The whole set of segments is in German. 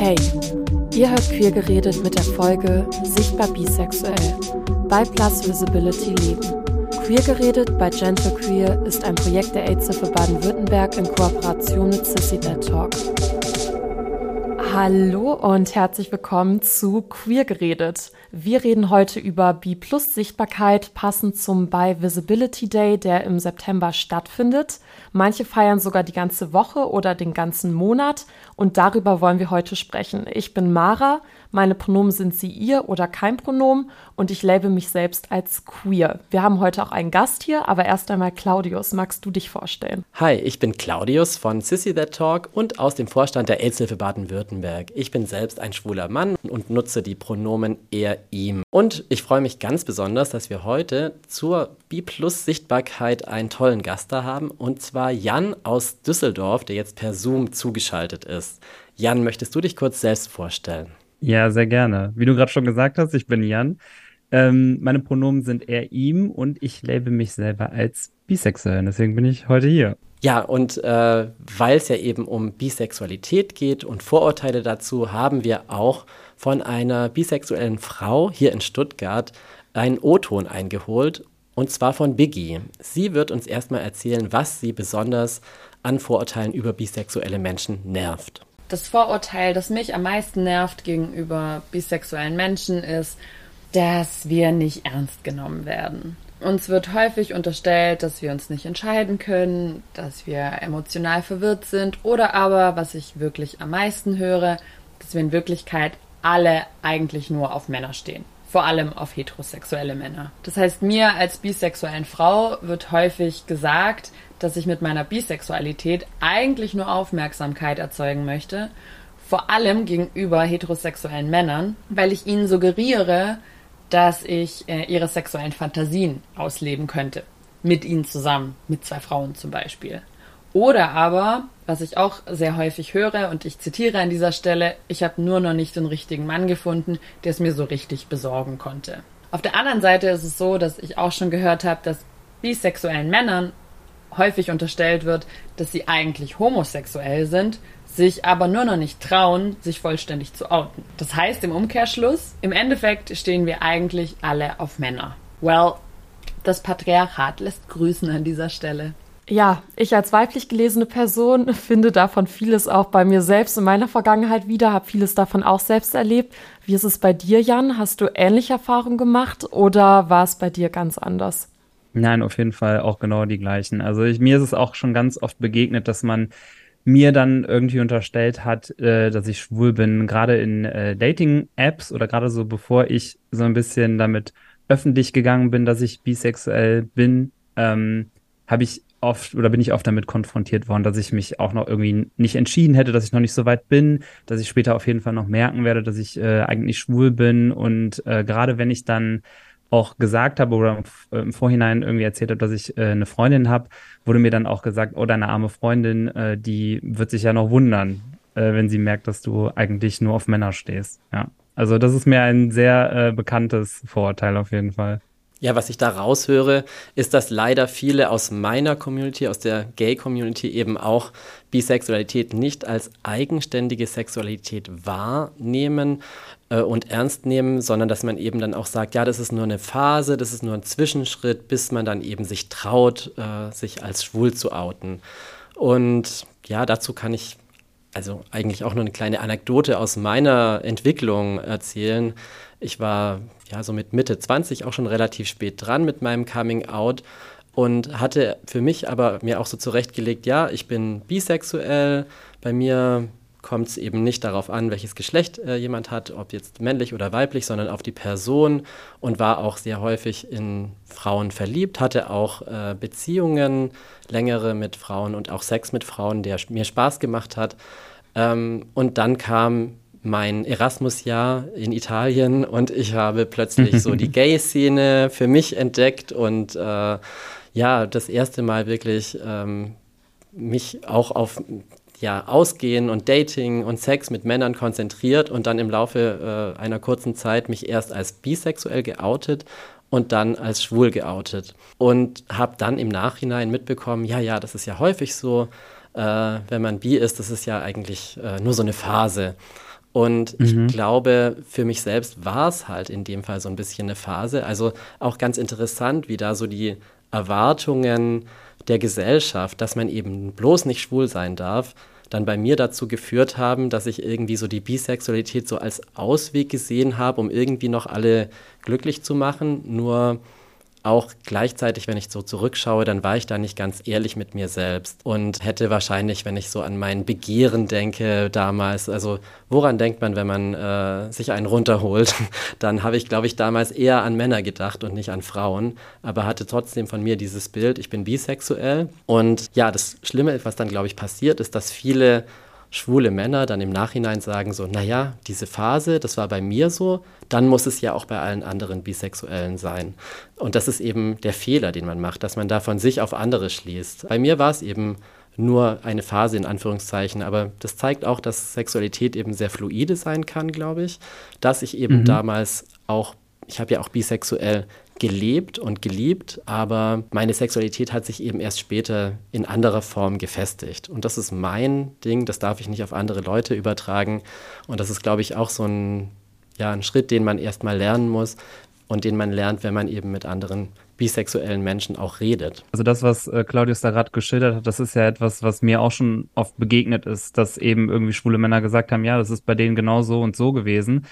Hey, ihr hört Queer geredet mit der Folge Sichtbar bisexuell bei Plus Visibility Leben. Queer geredet bei Gentle Queer ist ein Projekt der AIDS-Hilfe Baden-Württemberg in Kooperation mit Sissy Talk. Hallo und herzlich willkommen zu Queer geredet. Wir reden heute über B-Plus-Sichtbarkeit, passend zum Bi Visibility Day, der im September stattfindet. Manche feiern sogar die ganze Woche oder den ganzen Monat und darüber wollen wir heute sprechen. Ich bin Mara, meine Pronomen sind sie ihr oder kein Pronomen und ich label mich selbst als queer. Wir haben heute auch einen Gast hier, aber erst einmal Claudius, magst du dich vorstellen? Hi, ich bin Claudius von Sissy That Talk und aus dem Vorstand der AIDS-Hilfe Baden-Württemberg. Ich bin selbst ein schwuler Mann und nutze die Pronomen er, ihm. Und ich freue mich ganz besonders, dass wir heute zur B-Plus-Sichtbarkeit einen tollen Gast da haben und zwar Jan aus Düsseldorf, der jetzt per Zoom zugeschaltet ist. Jan, möchtest du dich kurz selbst vorstellen? Ja, sehr gerne. Wie du gerade schon gesagt hast, ich bin Jan. Ähm, meine Pronomen sind er, ihm und ich label mich selber als bisexuell. Deswegen bin ich heute hier. Ja, und äh, weil es ja eben um Bisexualität geht und Vorurteile dazu, haben wir auch von einer bisexuellen Frau hier in Stuttgart einen O-Ton eingeholt, und zwar von Biggie. Sie wird uns erstmal erzählen, was sie besonders an Vorurteilen über bisexuelle Menschen nervt. Das Vorurteil, das mich am meisten nervt gegenüber bisexuellen Menschen, ist, dass wir nicht ernst genommen werden. Uns wird häufig unterstellt, dass wir uns nicht entscheiden können, dass wir emotional verwirrt sind oder aber, was ich wirklich am meisten höre, dass wir in Wirklichkeit alle eigentlich nur auf Männer stehen. Vor allem auf heterosexuelle Männer. Das heißt, mir als bisexuellen Frau wird häufig gesagt, dass ich mit meiner Bisexualität eigentlich nur Aufmerksamkeit erzeugen möchte, vor allem gegenüber heterosexuellen Männern, weil ich ihnen suggeriere, dass ich äh, ihre sexuellen Fantasien ausleben könnte. Mit ihnen zusammen, mit zwei Frauen zum Beispiel. Oder aber, was ich auch sehr häufig höre, und ich zitiere an dieser Stelle, ich habe nur noch nicht den richtigen Mann gefunden, der es mir so richtig besorgen konnte. Auf der anderen Seite ist es so, dass ich auch schon gehört habe, dass bisexuellen Männern häufig unterstellt wird, dass sie eigentlich homosexuell sind, sich aber nur noch nicht trauen, sich vollständig zu outen. Das heißt im Umkehrschluss, im Endeffekt stehen wir eigentlich alle auf Männer. Well, das Patriarchat lässt grüßen an dieser Stelle. Ja, ich als weiblich gelesene Person finde davon vieles auch bei mir selbst in meiner Vergangenheit wieder, habe vieles davon auch selbst erlebt. Wie ist es bei dir, Jan? Hast du ähnliche Erfahrungen gemacht oder war es bei dir ganz anders? Nein, auf jeden Fall auch genau die gleichen. Also ich, mir ist es auch schon ganz oft begegnet, dass man mir dann irgendwie unterstellt hat, äh, dass ich schwul bin, gerade in äh, Dating-Apps oder gerade so bevor ich so ein bisschen damit öffentlich gegangen bin, dass ich bisexuell bin, ähm, habe ich oft oder bin ich oft damit konfrontiert worden, dass ich mich auch noch irgendwie nicht entschieden hätte, dass ich noch nicht so weit bin, dass ich später auf jeden Fall noch merken werde, dass ich äh, eigentlich schwul bin und äh, gerade wenn ich dann auch gesagt habe oder im Vorhinein irgendwie erzählt habe, dass ich äh, eine Freundin habe, wurde mir dann auch gesagt, oh, deine arme Freundin, äh, die wird sich ja noch wundern, äh, wenn sie merkt, dass du eigentlich nur auf Männer stehst. Ja. Also das ist mir ein sehr äh, bekanntes Vorurteil auf jeden Fall. Ja, was ich da raushöre, ist, dass leider viele aus meiner Community, aus der Gay-Community eben auch Bisexualität nicht als eigenständige Sexualität wahrnehmen äh, und ernst nehmen, sondern dass man eben dann auch sagt, ja, das ist nur eine Phase, das ist nur ein Zwischenschritt, bis man dann eben sich traut, äh, sich als schwul zu outen. Und ja, dazu kann ich also eigentlich auch nur eine kleine Anekdote aus meiner Entwicklung erzählen. Ich war ja so mit Mitte 20 auch schon relativ spät dran mit meinem Coming Out und hatte für mich aber mir auch so zurechtgelegt, ja, ich bin bisexuell, bei mir kommt es eben nicht darauf an, welches Geschlecht äh, jemand hat, ob jetzt männlich oder weiblich, sondern auf die Person und war auch sehr häufig in Frauen verliebt, hatte auch äh, Beziehungen, längere mit Frauen und auch Sex mit Frauen, der mir Spaß gemacht hat. Ähm, und dann kam mein Erasmus-Jahr in Italien und ich habe plötzlich so die Gay-Szene für mich entdeckt und äh, ja, das erste Mal wirklich ähm, mich auch auf ja, Ausgehen und Dating und Sex mit Männern konzentriert und dann im Laufe äh, einer kurzen Zeit mich erst als bisexuell geoutet und dann als schwul geoutet. Und habe dann im Nachhinein mitbekommen, ja, ja, das ist ja häufig so, äh, wenn man bi ist, das ist ja eigentlich äh, nur so eine Phase. Und ich mhm. glaube, für mich selbst war es halt in dem Fall so ein bisschen eine Phase. Also auch ganz interessant, wie da so die Erwartungen der Gesellschaft, dass man eben bloß nicht schwul sein darf, dann bei mir dazu geführt haben, dass ich irgendwie so die Bisexualität so als Ausweg gesehen habe, um irgendwie noch alle glücklich zu machen. Nur auch gleichzeitig, wenn ich so zurückschaue, dann war ich da nicht ganz ehrlich mit mir selbst und hätte wahrscheinlich, wenn ich so an mein Begehren denke damals, also woran denkt man, wenn man äh, sich einen runterholt, dann habe ich, glaube ich, damals eher an Männer gedacht und nicht an Frauen, aber hatte trotzdem von mir dieses Bild, ich bin bisexuell. Und ja, das Schlimme, was dann, glaube ich, passiert, ist, dass viele schwule Männer dann im Nachhinein sagen so, naja, diese Phase, das war bei mir so, dann muss es ja auch bei allen anderen Bisexuellen sein. Und das ist eben der Fehler, den man macht, dass man da von sich auf andere schließt. Bei mir war es eben nur eine Phase in Anführungszeichen, aber das zeigt auch, dass Sexualität eben sehr fluide sein kann, glaube ich, dass ich eben mhm. damals auch, ich habe ja auch bisexuell gelebt und geliebt, aber meine Sexualität hat sich eben erst später in anderer Form gefestigt. Und das ist mein Ding, das darf ich nicht auf andere Leute übertragen. Und das ist, glaube ich, auch so ein, ja, ein Schritt, den man erstmal lernen muss und den man lernt, wenn man eben mit anderen bisexuellen Menschen auch redet. Also das, was äh, Claudius da gerade geschildert hat, das ist ja etwas, was mir auch schon oft begegnet ist, dass eben irgendwie schwule Männer gesagt haben, ja, das ist bei denen genau so und so gewesen.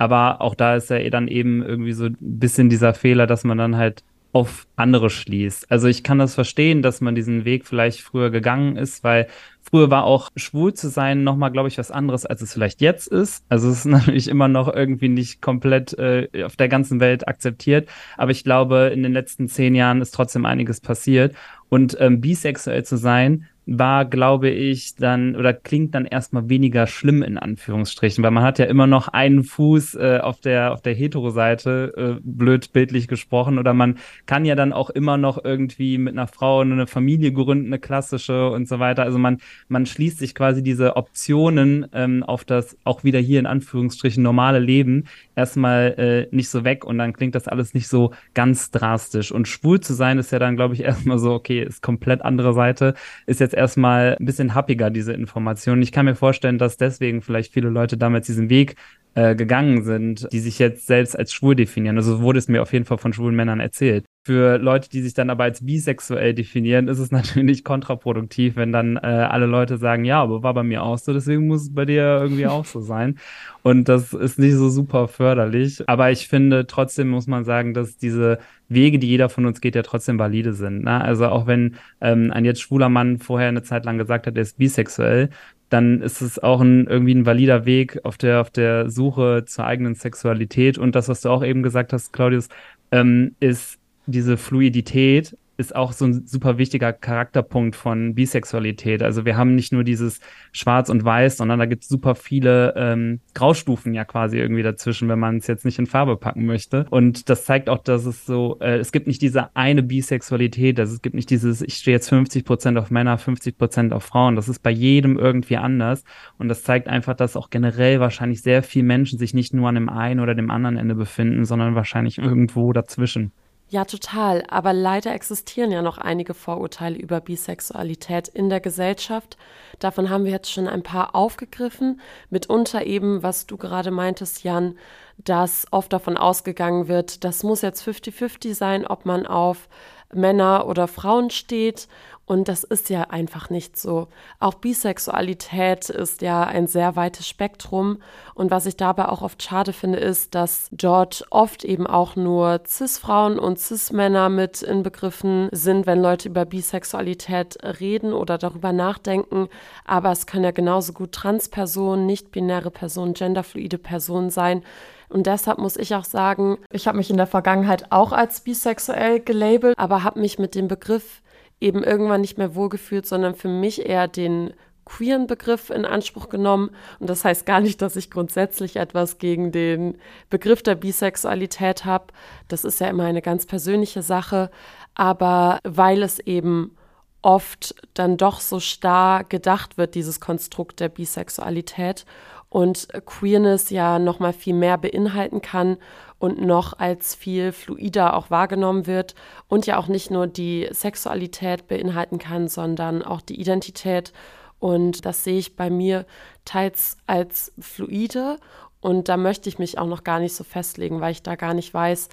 Aber auch da ist ja dann eben irgendwie so ein bisschen dieser Fehler, dass man dann halt auf andere schließt. Also ich kann das verstehen, dass man diesen Weg vielleicht früher gegangen ist, weil früher war auch schwul zu sein nochmal, glaube ich, was anderes, als es vielleicht jetzt ist. Also es ist natürlich immer noch irgendwie nicht komplett äh, auf der ganzen Welt akzeptiert. Aber ich glaube, in den letzten zehn Jahren ist trotzdem einiges passiert. Und ähm, bisexuell zu sein, war, glaube ich, dann oder klingt dann erstmal weniger schlimm in Anführungsstrichen, weil man hat ja immer noch einen Fuß äh, auf der auf der Hetero-Seite, äh, blöd bildlich gesprochen, oder man kann ja dann auch immer noch irgendwie mit einer Frau eine Familie gründen, eine klassische und so weiter. Also man man schließt sich quasi diese Optionen ähm, auf das auch wieder hier in Anführungsstrichen normale Leben erstmal äh, nicht so weg und dann klingt das alles nicht so ganz drastisch. Und schwul zu sein ist ja dann, glaube ich, erstmal so, okay, ist komplett andere Seite, ist jetzt erstmal ein bisschen happiger, diese Information. Ich kann mir vorstellen, dass deswegen vielleicht viele Leute damals diesen Weg äh, gegangen sind, die sich jetzt selbst als schwul definieren. Also wurde es mir auf jeden Fall von schwulen Männern erzählt. Für Leute, die sich dann aber als bisexuell definieren, ist es natürlich kontraproduktiv, wenn dann äh, alle Leute sagen, ja, aber war bei mir auch so, deswegen muss es bei dir irgendwie auch so sein. Und das ist nicht so super förderlich. Aber ich finde, trotzdem muss man sagen, dass diese Wege, die jeder von uns geht, ja trotzdem valide sind. Ne? Also auch wenn ähm, ein jetzt schwuler Mann vorher eine Zeit lang gesagt hat, er ist bisexuell, dann ist es auch ein, irgendwie ein valider Weg auf der, auf der Suche zur eigenen Sexualität. Und das, was du auch eben gesagt hast, Claudius, ähm, ist diese Fluidität ist auch so ein super wichtiger Charakterpunkt von Bisexualität. Also wir haben nicht nur dieses Schwarz und Weiß, sondern da gibt es super viele ähm, Graustufen ja quasi irgendwie dazwischen, wenn man es jetzt nicht in Farbe packen möchte. Und das zeigt auch, dass es so, äh, es gibt nicht diese eine Bisexualität, also es gibt nicht dieses, ich stehe jetzt 50 Prozent auf Männer, 50 Prozent auf Frauen. Das ist bei jedem irgendwie anders. Und das zeigt einfach, dass auch generell wahrscheinlich sehr viele Menschen sich nicht nur an dem einen oder dem anderen Ende befinden, sondern wahrscheinlich irgendwo dazwischen. Ja, total. Aber leider existieren ja noch einige Vorurteile über Bisexualität in der Gesellschaft. Davon haben wir jetzt schon ein paar aufgegriffen. Mitunter eben, was du gerade meintest, Jan, dass oft davon ausgegangen wird, das muss jetzt 50-50 sein, ob man auf Männer oder Frauen steht. Und das ist ja einfach nicht so. Auch Bisexualität ist ja ein sehr weites Spektrum. Und was ich dabei auch oft schade finde, ist, dass dort oft eben auch nur Cis-Frauen und Cis-Männer mit inbegriffen sind, wenn Leute über Bisexualität reden oder darüber nachdenken. Aber es können ja genauso gut Transpersonen, nicht-binäre Personen, genderfluide Personen sein. Und deshalb muss ich auch sagen, ich habe mich in der Vergangenheit auch als bisexuell gelabelt, aber habe mich mit dem Begriff eben irgendwann nicht mehr wohlgefühlt, sondern für mich eher den queeren Begriff in Anspruch genommen. Und das heißt gar nicht, dass ich grundsätzlich etwas gegen den Begriff der Bisexualität habe. Das ist ja immer eine ganz persönliche Sache. Aber weil es eben oft dann doch so starr gedacht wird, dieses Konstrukt der Bisexualität und Queerness ja noch mal viel mehr beinhalten kann und noch als viel fluider auch wahrgenommen wird und ja auch nicht nur die Sexualität beinhalten kann, sondern auch die Identität Und das sehe ich bei mir teils als fluide. Und da möchte ich mich auch noch gar nicht so festlegen, weil ich da gar nicht weiß,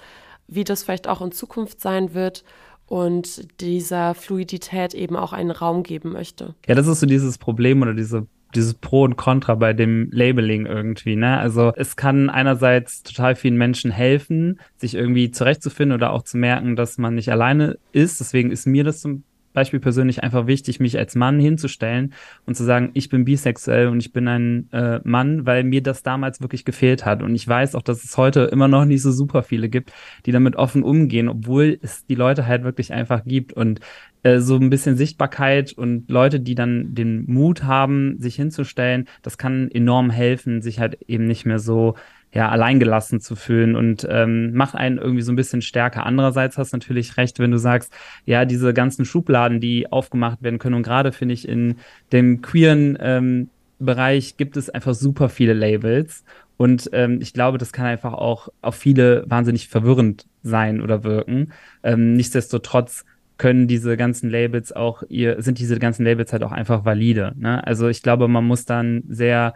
wie das vielleicht auch in Zukunft sein wird und dieser Fluidität eben auch einen Raum geben möchte. Ja, das ist so dieses Problem oder diese dieses Pro und Contra bei dem Labeling irgendwie, ne? Also es kann einerseits total vielen Menschen helfen, sich irgendwie zurechtzufinden oder auch zu merken, dass man nicht alleine ist. Deswegen ist mir das zum Beispiel persönlich einfach wichtig, mich als Mann hinzustellen und zu sagen, ich bin bisexuell und ich bin ein äh, Mann, weil mir das damals wirklich gefehlt hat. Und ich weiß auch, dass es heute immer noch nicht so super viele gibt, die damit offen umgehen, obwohl es die Leute halt wirklich einfach gibt. Und äh, so ein bisschen Sichtbarkeit und Leute, die dann den Mut haben, sich hinzustellen, das kann enorm helfen, sich halt eben nicht mehr so ja, alleingelassen zu fühlen und ähm, macht einen irgendwie so ein bisschen stärker. Andererseits hast du natürlich recht, wenn du sagst, ja, diese ganzen Schubladen, die aufgemacht werden können und gerade finde ich in dem queeren ähm, Bereich gibt es einfach super viele Labels und ähm, ich glaube, das kann einfach auch auf viele wahnsinnig verwirrend sein oder wirken. Ähm, nichtsdestotrotz können diese ganzen Labels auch ihr, sind diese ganzen Labels halt auch einfach valide. Ne? Also ich glaube, man muss dann sehr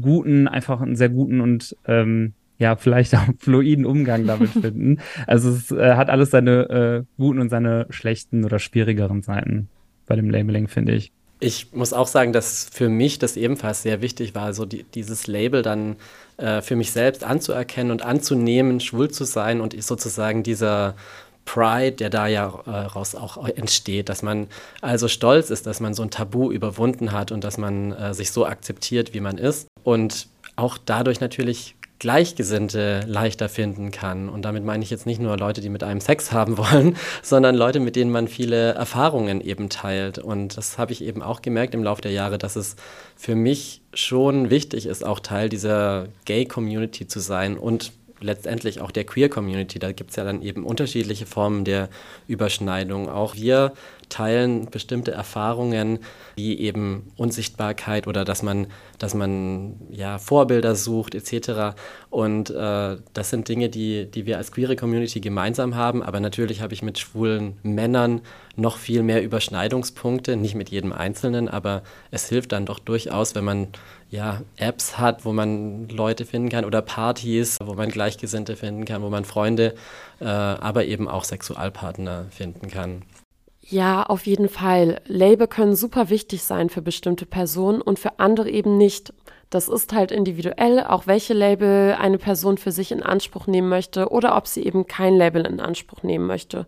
guten, einfach einen sehr guten und ähm, ja, vielleicht auch fluiden Umgang damit finden. Also es äh, hat alles seine äh, guten und seine schlechten oder schwierigeren Seiten bei dem Labeling, finde ich. Ich muss auch sagen, dass für mich das ebenfalls sehr wichtig war, so die, dieses Label dann äh, für mich selbst anzuerkennen und anzunehmen, schwul zu sein und sozusagen dieser Pride, der da ja äh, raus auch entsteht, dass man also stolz ist, dass man so ein Tabu überwunden hat und dass man äh, sich so akzeptiert, wie man ist und auch dadurch natürlich Gleichgesinnte leichter finden kann. Und damit meine ich jetzt nicht nur Leute, die mit einem Sex haben wollen, sondern Leute, mit denen man viele Erfahrungen eben teilt. Und das habe ich eben auch gemerkt im Laufe der Jahre, dass es für mich schon wichtig ist, auch Teil dieser Gay-Community zu sein und letztendlich auch der Queer-Community. Da gibt es ja dann eben unterschiedliche Formen der Überschneidung. Auch wir teilen bestimmte Erfahrungen, wie eben Unsichtbarkeit oder dass man, dass man ja Vorbilder sucht etc. Und äh, das sind Dinge, die, die wir als queere Community gemeinsam haben. Aber natürlich habe ich mit schwulen Männern noch viel mehr Überschneidungspunkte, nicht mit jedem Einzelnen, aber es hilft dann doch durchaus, wenn man ja, Apps hat, wo man Leute finden kann oder Partys, wo man Gleichgesinnte finden kann, wo man Freunde, äh, aber eben auch Sexualpartner finden kann. Ja, auf jeden Fall. Label können super wichtig sein für bestimmte Personen und für andere eben nicht. Das ist halt individuell, auch welche Label eine Person für sich in Anspruch nehmen möchte oder ob sie eben kein Label in Anspruch nehmen möchte.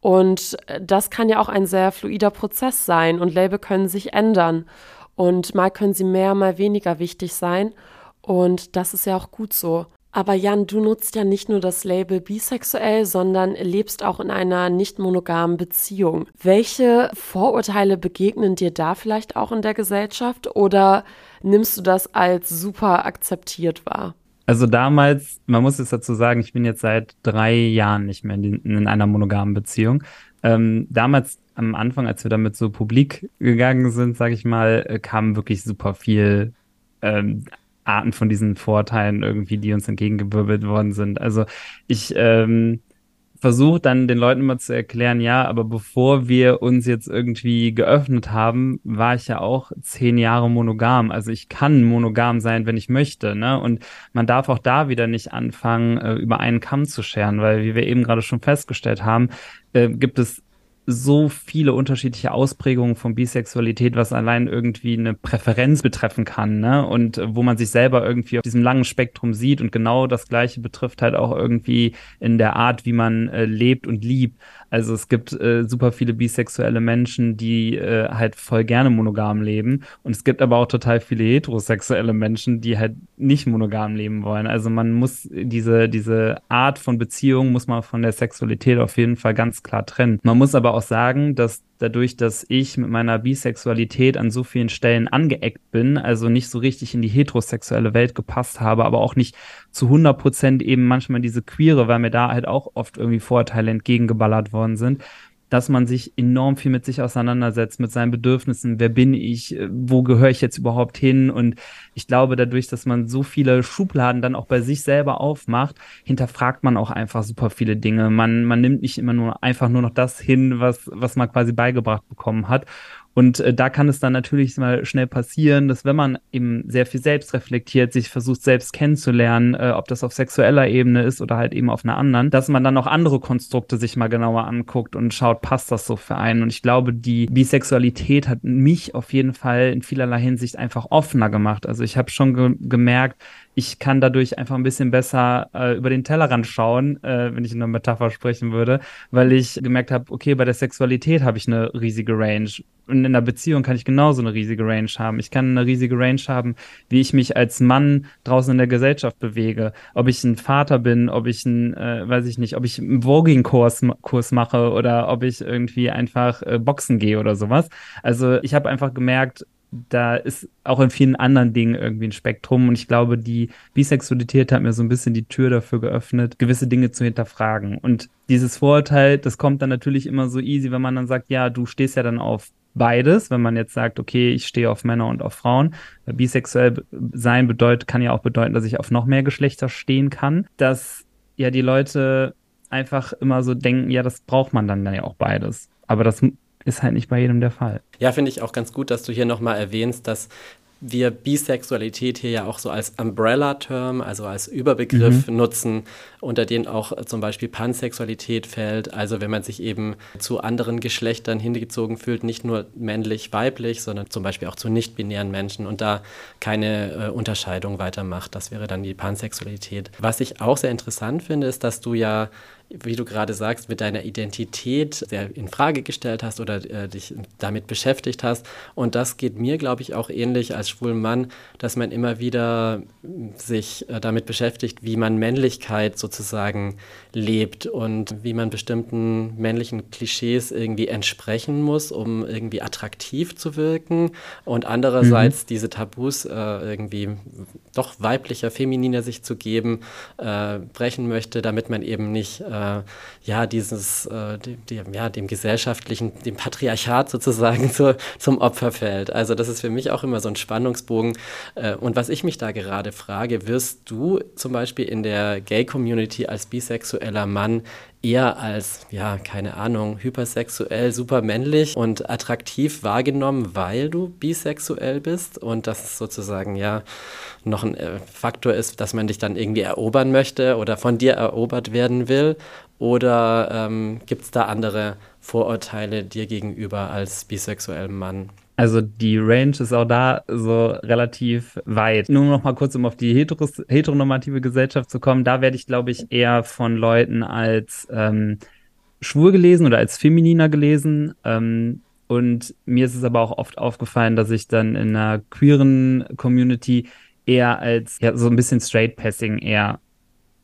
Und das kann ja auch ein sehr fluider Prozess sein und Label können sich ändern. Und mal können sie mehr, mal weniger wichtig sein. Und das ist ja auch gut so. Aber Jan, du nutzt ja nicht nur das Label bisexuell, sondern lebst auch in einer nicht monogamen Beziehung. Welche Vorurteile begegnen dir da vielleicht auch in der Gesellschaft oder nimmst du das als super akzeptiert wahr? Also damals, man muss jetzt dazu sagen, ich bin jetzt seit drei Jahren nicht mehr in, in einer monogamen Beziehung. Ähm, damals am Anfang, als wir damit so publik gegangen sind, sage ich mal, äh, kam wirklich super viel ähm, Arten von diesen Vorteilen irgendwie, die uns entgegengewirbelt worden sind. Also ich ähm, versuche dann den Leuten immer zu erklären, ja, aber bevor wir uns jetzt irgendwie geöffnet haben, war ich ja auch zehn Jahre monogam. Also ich kann monogam sein, wenn ich möchte, ne? Und man darf auch da wieder nicht anfangen, äh, über einen Kamm zu scheren, weil wie wir eben gerade schon festgestellt haben, äh, gibt es so viele unterschiedliche Ausprägungen von Bisexualität, was allein irgendwie eine Präferenz betreffen kann, ne? Und wo man sich selber irgendwie auf diesem langen Spektrum sieht und genau das Gleiche betrifft halt auch irgendwie in der Art, wie man äh, lebt und liebt. Also es gibt äh, super viele bisexuelle Menschen, die äh, halt voll gerne monogam leben. Und es gibt aber auch total viele heterosexuelle Menschen, die halt nicht monogam leben wollen. Also man muss diese, diese Art von Beziehung muss man von der Sexualität auf jeden Fall ganz klar trennen. Man muss aber auch sagen, dass dadurch, dass ich mit meiner Bisexualität an so vielen Stellen angeeckt bin, also nicht so richtig in die heterosexuelle Welt gepasst habe, aber auch nicht zu 100 Prozent eben manchmal diese Queere, weil mir da halt auch oft irgendwie Vorteile entgegengeballert worden sind, dass man sich enorm viel mit sich auseinandersetzt, mit seinen Bedürfnissen. Wer bin ich? Wo gehöre ich jetzt überhaupt hin? Und ich glaube, dadurch, dass man so viele Schubladen dann auch bei sich selber aufmacht, hinterfragt man auch einfach super viele Dinge. Man, man nimmt nicht immer nur einfach nur noch das hin, was, was man quasi beigebracht bekommen hat. Und äh, da kann es dann natürlich mal schnell passieren, dass wenn man eben sehr viel selbst reflektiert, sich versucht selbst kennenzulernen, äh, ob das auf sexueller Ebene ist oder halt eben auf einer anderen, dass man dann auch andere Konstrukte sich mal genauer anguckt und schaut, passt das so für einen. Und ich glaube, die Bisexualität hat mich auf jeden Fall in vielerlei Hinsicht einfach offener gemacht. Also ich habe schon ge gemerkt, ich kann dadurch einfach ein bisschen besser äh, über den Tellerrand schauen, äh, wenn ich in einer Metapher sprechen würde, weil ich gemerkt habe, okay, bei der Sexualität habe ich eine riesige Range. Und in einer Beziehung kann ich genauso eine riesige Range haben. Ich kann eine riesige Range haben, wie ich mich als Mann draußen in der Gesellschaft bewege. Ob ich ein Vater bin, ob ich ein, äh, weiß ich nicht, ob ich einen Voging-Kurs Kurs mache oder ob ich irgendwie einfach äh, Boxen gehe oder sowas. Also ich habe einfach gemerkt, da ist auch in vielen anderen Dingen irgendwie ein Spektrum. Und ich glaube, die Bisexualität hat mir so ein bisschen die Tür dafür geöffnet, gewisse Dinge zu hinterfragen. Und dieses Vorurteil, das kommt dann natürlich immer so easy, wenn man dann sagt, ja, du stehst ja dann auf beides, wenn man jetzt sagt, okay, ich stehe auf Männer und auf Frauen. Bisexuell sein bedeutet, kann ja auch bedeuten, dass ich auf noch mehr Geschlechter stehen kann, dass ja die Leute einfach immer so denken, ja, das braucht man dann ja auch beides. Aber das ist halt nicht bei jedem der Fall. Ja, finde ich auch ganz gut, dass du hier nochmal erwähnst, dass wir Bisexualität hier ja auch so als Umbrella-Term, also als Überbegriff mhm. nutzen, unter den auch zum Beispiel Pansexualität fällt. Also wenn man sich eben zu anderen Geschlechtern hingezogen fühlt, nicht nur männlich, weiblich, sondern zum Beispiel auch zu nicht-binären Menschen und da keine äh, Unterscheidung weitermacht. Das wäre dann die Pansexualität. Was ich auch sehr interessant finde, ist, dass du ja wie du gerade sagst, mit deiner Identität sehr in Frage gestellt hast oder äh, dich damit beschäftigt hast. Und das geht mir, glaube ich, auch ähnlich als schwulen Mann, dass man immer wieder sich äh, damit beschäftigt, wie man Männlichkeit sozusagen lebt und wie man bestimmten männlichen Klischees irgendwie entsprechen muss, um irgendwie attraktiv zu wirken. Und andererseits mhm. diese Tabus äh, irgendwie doch weiblicher, femininer sich zu geben, äh, brechen möchte, damit man eben nicht äh, ja, dieses, äh, dem, ja, dem gesellschaftlichen, dem Patriarchat sozusagen zu, zum Opfer fällt. Also das ist für mich auch immer so ein Spannungsbogen. Äh, und was ich mich da gerade frage, wirst du zum Beispiel in der Gay-Community als bisexueller Mann eher als, ja, keine Ahnung, hypersexuell, super männlich und attraktiv wahrgenommen, weil du bisexuell bist und das ist sozusagen ja noch ein äh, Faktor ist, dass man dich dann irgendwie erobern möchte oder von dir erobert werden will? Oder ähm, gibt es da andere Vorurteile dir gegenüber als bisexuellem Mann? Also die Range ist auch da so relativ weit. Nur noch mal kurz, um auf die heteros heteronormative Gesellschaft zu kommen. Da werde ich, glaube ich, eher von Leuten als ähm, schwul gelesen oder als femininer gelesen. Ähm, und mir ist es aber auch oft aufgefallen, dass ich dann in einer queeren Community eher als ja, so ein bisschen Straight Passing eher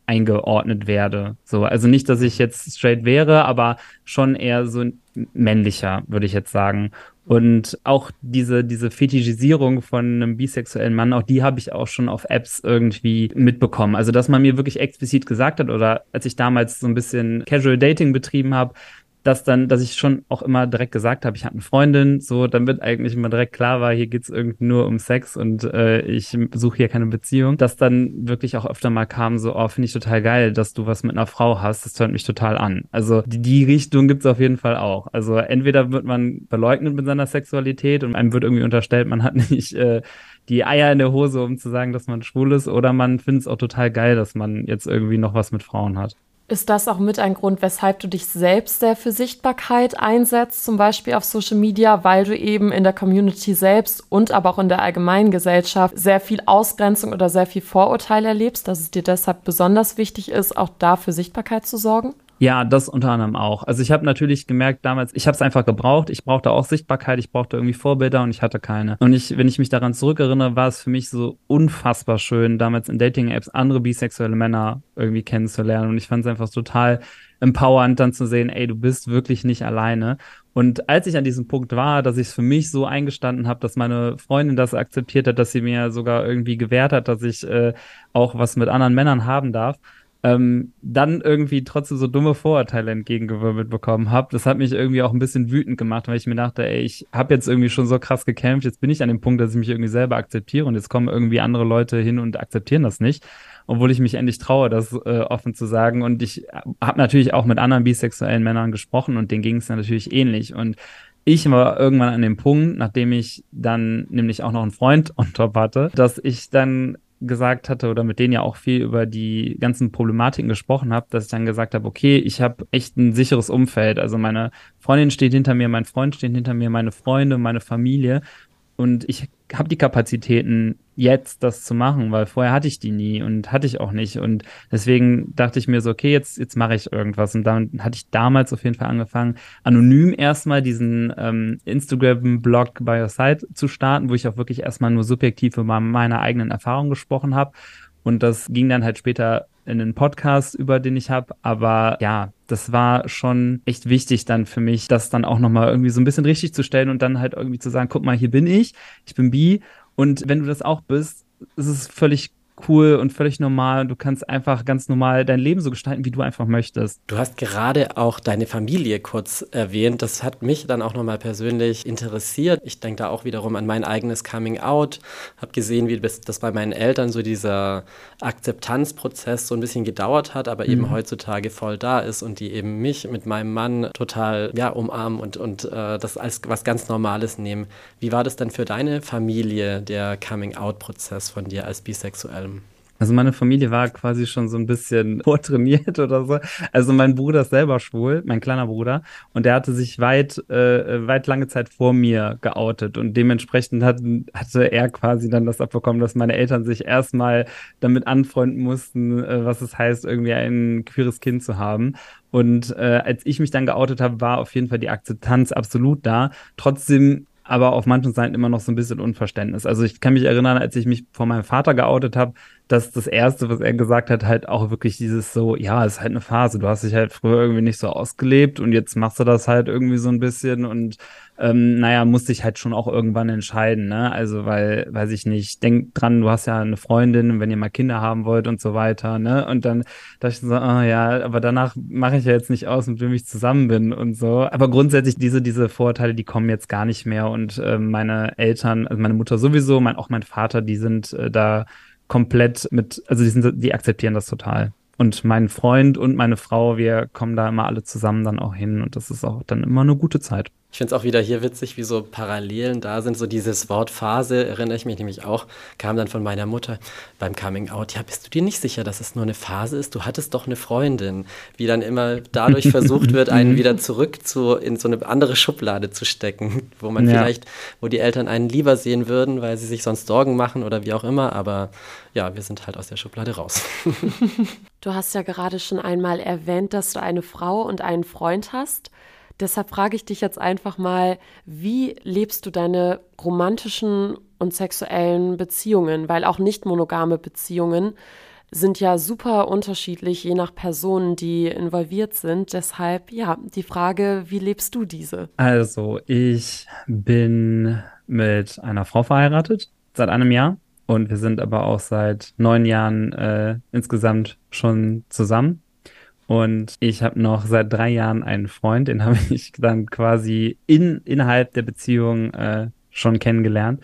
eingeordnet werde. So, also nicht, dass ich jetzt straight wäre, aber schon eher so männlicher, würde ich jetzt sagen. Und auch diese, diese Fetischisierung von einem bisexuellen Mann, auch die habe ich auch schon auf Apps irgendwie mitbekommen. Also, dass man mir wirklich explizit gesagt hat, oder als ich damals so ein bisschen Casual Dating betrieben habe, dass dann, dass ich schon auch immer direkt gesagt habe, ich habe eine Freundin, so, damit eigentlich immer direkt klar war, hier geht's irgendwie nur um Sex und äh, ich suche hier keine Beziehung, dass dann wirklich auch öfter mal kam, so, oh, finde ich total geil, dass du was mit einer Frau hast, das hört mich total an. Also die, die Richtung gibt's auf jeden Fall auch. Also entweder wird man beleugnet mit seiner Sexualität und einem wird irgendwie unterstellt, man hat nicht äh, die Eier in der Hose, um zu sagen, dass man schwul ist, oder man findet es auch total geil, dass man jetzt irgendwie noch was mit Frauen hat. Ist das auch mit ein Grund, weshalb du dich selbst sehr für Sichtbarkeit einsetzt, zum Beispiel auf Social Media, weil du eben in der Community selbst und aber auch in der allgemeinen Gesellschaft sehr viel Ausgrenzung oder sehr viel Vorurteil erlebst, dass es dir deshalb besonders wichtig ist, auch da für Sichtbarkeit zu sorgen? Ja, das unter anderem auch. Also ich habe natürlich gemerkt damals, ich habe es einfach gebraucht. Ich brauchte auch Sichtbarkeit, ich brauchte irgendwie Vorbilder und ich hatte keine. Und ich, wenn ich mich daran zurückerinnere, war es für mich so unfassbar schön, damals in Dating-Apps andere bisexuelle Männer irgendwie kennenzulernen. Und ich fand es einfach total empowernd, dann zu sehen, ey, du bist wirklich nicht alleine. Und als ich an diesem Punkt war, dass ich es für mich so eingestanden habe, dass meine Freundin das akzeptiert hat, dass sie mir sogar irgendwie gewährt hat, dass ich äh, auch was mit anderen Männern haben darf, ähm, dann irgendwie trotzdem so dumme Vorurteile entgegengewirbelt bekommen habe. Das hat mich irgendwie auch ein bisschen wütend gemacht, weil ich mir dachte, ey, ich habe jetzt irgendwie schon so krass gekämpft, jetzt bin ich an dem Punkt, dass ich mich irgendwie selber akzeptiere und jetzt kommen irgendwie andere Leute hin und akzeptieren das nicht, obwohl ich mich endlich traue, das äh, offen zu sagen. Und ich habe natürlich auch mit anderen bisexuellen Männern gesprochen und denen ging es natürlich ähnlich. Und ich war irgendwann an dem Punkt, nachdem ich dann nämlich auch noch einen Freund on top hatte, dass ich dann gesagt hatte oder mit denen ja auch viel über die ganzen Problematiken gesprochen habe, dass ich dann gesagt habe, okay, ich habe echt ein sicheres Umfeld. Also meine Freundin steht hinter mir, mein Freund steht hinter mir, meine Freunde, meine Familie. Und ich habe die Kapazitäten jetzt das zu machen, weil vorher hatte ich die nie und hatte ich auch nicht. Und deswegen dachte ich mir so, okay, jetzt, jetzt mache ich irgendwas. Und dann hatte ich damals auf jeden Fall angefangen, anonym erstmal diesen ähm, Instagram-Blog by your side zu starten, wo ich auch wirklich erstmal nur subjektiv über meine eigenen Erfahrungen gesprochen habe. Und das ging dann halt später in den Podcast, über den ich habe. Aber ja, das war schon echt wichtig dann für mich, das dann auch nochmal irgendwie so ein bisschen richtig zu stellen und dann halt irgendwie zu sagen, guck mal, hier bin ich, ich bin Bi. Und wenn du das auch bist, ist es völlig cool und völlig normal und du kannst einfach ganz normal dein Leben so gestalten, wie du einfach möchtest. Du hast gerade auch deine Familie kurz erwähnt. Das hat mich dann auch nochmal persönlich interessiert. Ich denke da auch wiederum an mein eigenes Coming Out. Habe gesehen, wie das bei meinen Eltern so dieser Akzeptanzprozess so ein bisschen gedauert hat, aber mhm. eben heutzutage voll da ist und die eben mich mit meinem Mann total ja, umarmen und, und äh, das als was ganz Normales nehmen. Wie war das dann für deine Familie, der Coming Out-Prozess von dir als bisexuell? Also meine Familie war quasi schon so ein bisschen vortrainiert oder so. Also mein Bruder ist selber schwul, mein kleiner Bruder, und der hatte sich weit, äh, weit lange Zeit vor mir geoutet und dementsprechend hat, hatte er quasi dann das abbekommen, dass meine Eltern sich erstmal damit anfreunden mussten, äh, was es heißt, irgendwie ein queeres Kind zu haben. Und äh, als ich mich dann geoutet habe, war auf jeden Fall die Akzeptanz absolut da. Trotzdem aber auf manchen Seiten immer noch so ein bisschen Unverständnis. Also ich kann mich erinnern, als ich mich vor meinem Vater geoutet habe, dass das Erste, was er gesagt hat, halt auch wirklich dieses so, ja, ist halt eine Phase. Du hast dich halt früher irgendwie nicht so ausgelebt und jetzt machst du das halt irgendwie so ein bisschen und ähm, naja, musste ich halt schon auch irgendwann entscheiden, ne? Also, weil, weiß ich nicht, denk dran, du hast ja eine Freundin, wenn ihr mal Kinder haben wollt und so weiter, ne? Und dann dachte ich so, oh ja, aber danach mache ich ja jetzt nicht aus, mit wem ich zusammen bin und so. Aber grundsätzlich diese, diese Vorurteile, die kommen jetzt gar nicht mehr und äh, meine Eltern, also meine Mutter sowieso, mein, auch mein Vater, die sind äh, da komplett mit, also die sind, die akzeptieren das total. Und mein Freund und meine Frau, wir kommen da immer alle zusammen dann auch hin und das ist auch dann immer eine gute Zeit. Ich finde es auch wieder hier witzig, wie so Parallelen da sind. So dieses Wort Phase, erinnere ich mich nämlich auch, kam dann von meiner Mutter beim Coming Out. Ja, bist du dir nicht sicher, dass es nur eine Phase ist? Du hattest doch eine Freundin. Wie dann immer dadurch versucht wird, einen wieder zurück zu, in so eine andere Schublade zu stecken, wo man ja. vielleicht, wo die Eltern einen lieber sehen würden, weil sie sich sonst Sorgen machen oder wie auch immer. Aber ja, wir sind halt aus der Schublade raus. du hast ja gerade schon einmal erwähnt, dass du eine Frau und einen Freund hast. Deshalb frage ich dich jetzt einfach mal, wie lebst du deine romantischen und sexuellen Beziehungen? Weil auch nicht monogame Beziehungen sind ja super unterschiedlich, je nach Personen, die involviert sind. Deshalb, ja, die Frage, wie lebst du diese? Also, ich bin mit einer Frau verheiratet, seit einem Jahr. Und wir sind aber auch seit neun Jahren äh, insgesamt schon zusammen. Und ich habe noch seit drei Jahren einen Freund, den habe ich dann quasi in, innerhalb der Beziehung äh, schon kennengelernt.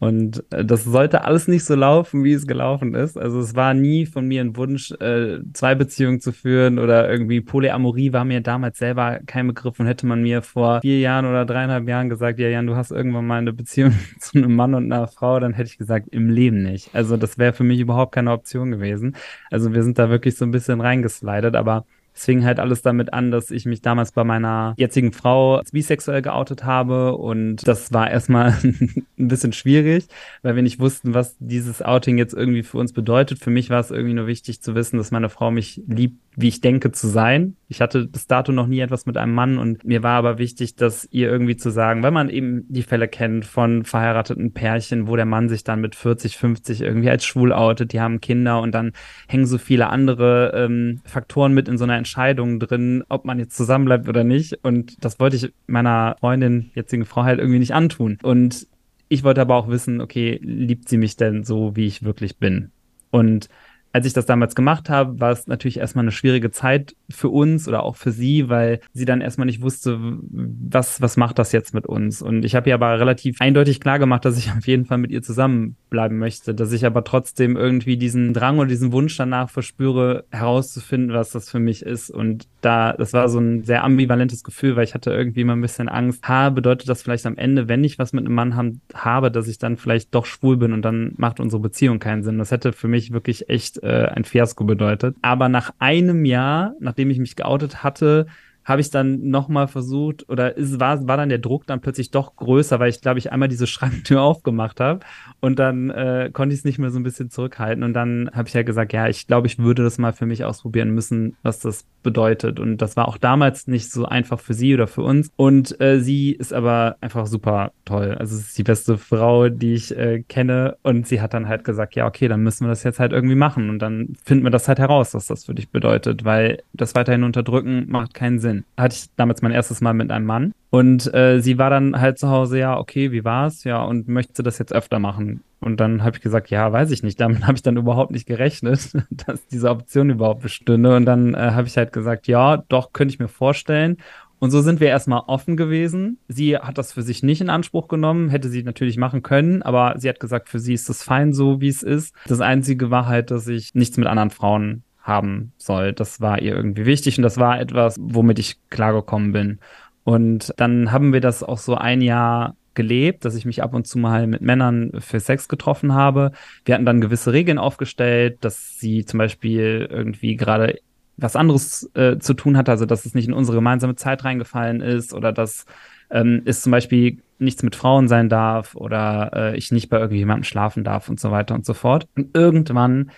Und äh, das sollte alles nicht so laufen, wie es gelaufen ist. Also es war nie von mir ein Wunsch, äh, zwei Beziehungen zu führen oder irgendwie Polyamorie war mir damals selber kein Begriff und hätte man mir vor vier Jahren oder dreieinhalb Jahren gesagt, ja Jan, du hast irgendwann mal eine Beziehung zu einem Mann und einer Frau, dann hätte ich gesagt, im Leben nicht. Also das wäre für mich überhaupt keine Option gewesen. Also wir sind da wirklich so ein bisschen reingeslidet, aber es fing halt alles damit an, dass ich mich damals bei meiner jetzigen Frau als bisexuell geoutet habe und das war erstmal ein bisschen schwierig, weil wir nicht wussten, was dieses Outing jetzt irgendwie für uns bedeutet. Für mich war es irgendwie nur wichtig zu wissen, dass meine Frau mich liebt, wie ich denke zu sein. Ich hatte bis dato noch nie etwas mit einem Mann und mir war aber wichtig, dass ihr irgendwie zu sagen, weil man eben die Fälle kennt von verheirateten Pärchen, wo der Mann sich dann mit 40, 50 irgendwie als schwul outet, die haben Kinder und dann hängen so viele andere ähm, Faktoren mit in so einer Entscheidung drin, ob man jetzt zusammenbleibt oder nicht. Und das wollte ich meiner Freundin, jetzigen Frau halt irgendwie nicht antun. Und ich wollte aber auch wissen, okay, liebt sie mich denn so, wie ich wirklich bin? Und als ich das damals gemacht habe, war es natürlich erstmal eine schwierige Zeit für uns oder auch für sie, weil sie dann erstmal nicht wusste, was, was macht das jetzt mit uns. Und ich habe ihr aber relativ eindeutig klar gemacht, dass ich auf jeden Fall mit ihr zusammenbleiben möchte, dass ich aber trotzdem irgendwie diesen Drang oder diesen Wunsch danach verspüre, herauszufinden, was das für mich ist. Und da, das war so ein sehr ambivalentes Gefühl, weil ich hatte irgendwie immer ein bisschen Angst, ha, bedeutet das vielleicht am Ende, wenn ich was mit einem Mann habe, dass ich dann vielleicht doch schwul bin und dann macht unsere Beziehung keinen Sinn. Das hätte für mich wirklich echt äh, ein Fiasko bedeutet. Aber nach einem Jahr, nachdem ich mich geoutet hatte, habe ich dann nochmal versucht, oder ist, war, war dann der Druck dann plötzlich doch größer, weil ich, glaube ich, einmal diese Schranktür aufgemacht habe und dann äh, konnte ich es nicht mehr so ein bisschen zurückhalten. Und dann habe ich ja gesagt, ja, ich glaube, ich würde das mal für mich ausprobieren müssen, was das bedeutet. Und das war auch damals nicht so einfach für sie oder für uns. Und äh, sie ist aber einfach super toll. Also es ist die beste Frau, die ich äh, kenne. Und sie hat dann halt gesagt, ja, okay, dann müssen wir das jetzt halt irgendwie machen. Und dann finden wir das halt heraus, was das für dich bedeutet, weil das weiterhin unterdrücken macht keinen Sinn hatte ich damals mein erstes Mal mit einem Mann. Und äh, sie war dann halt zu Hause, ja, okay, wie war's? Ja, und möchte das jetzt öfter machen? Und dann habe ich gesagt, ja, weiß ich nicht. Damit habe ich dann überhaupt nicht gerechnet, dass diese Option überhaupt bestünde. Und dann äh, habe ich halt gesagt, ja, doch, könnte ich mir vorstellen. Und so sind wir erstmal offen gewesen. Sie hat das für sich nicht in Anspruch genommen, hätte sie natürlich machen können, aber sie hat gesagt, für sie ist das fein so, wie es ist. Das Einzige war halt, dass ich nichts mit anderen Frauen haben soll. Das war ihr irgendwie wichtig und das war etwas, womit ich klargekommen bin. Und dann haben wir das auch so ein Jahr gelebt, dass ich mich ab und zu mal mit Männern für Sex getroffen habe. Wir hatten dann gewisse Regeln aufgestellt, dass sie zum Beispiel irgendwie gerade was anderes äh, zu tun hat, also dass es nicht in unsere gemeinsame Zeit reingefallen ist oder dass ähm, es zum Beispiel nichts mit Frauen sein darf oder äh, ich nicht bei irgendjemandem schlafen darf und so weiter und so fort. Und irgendwann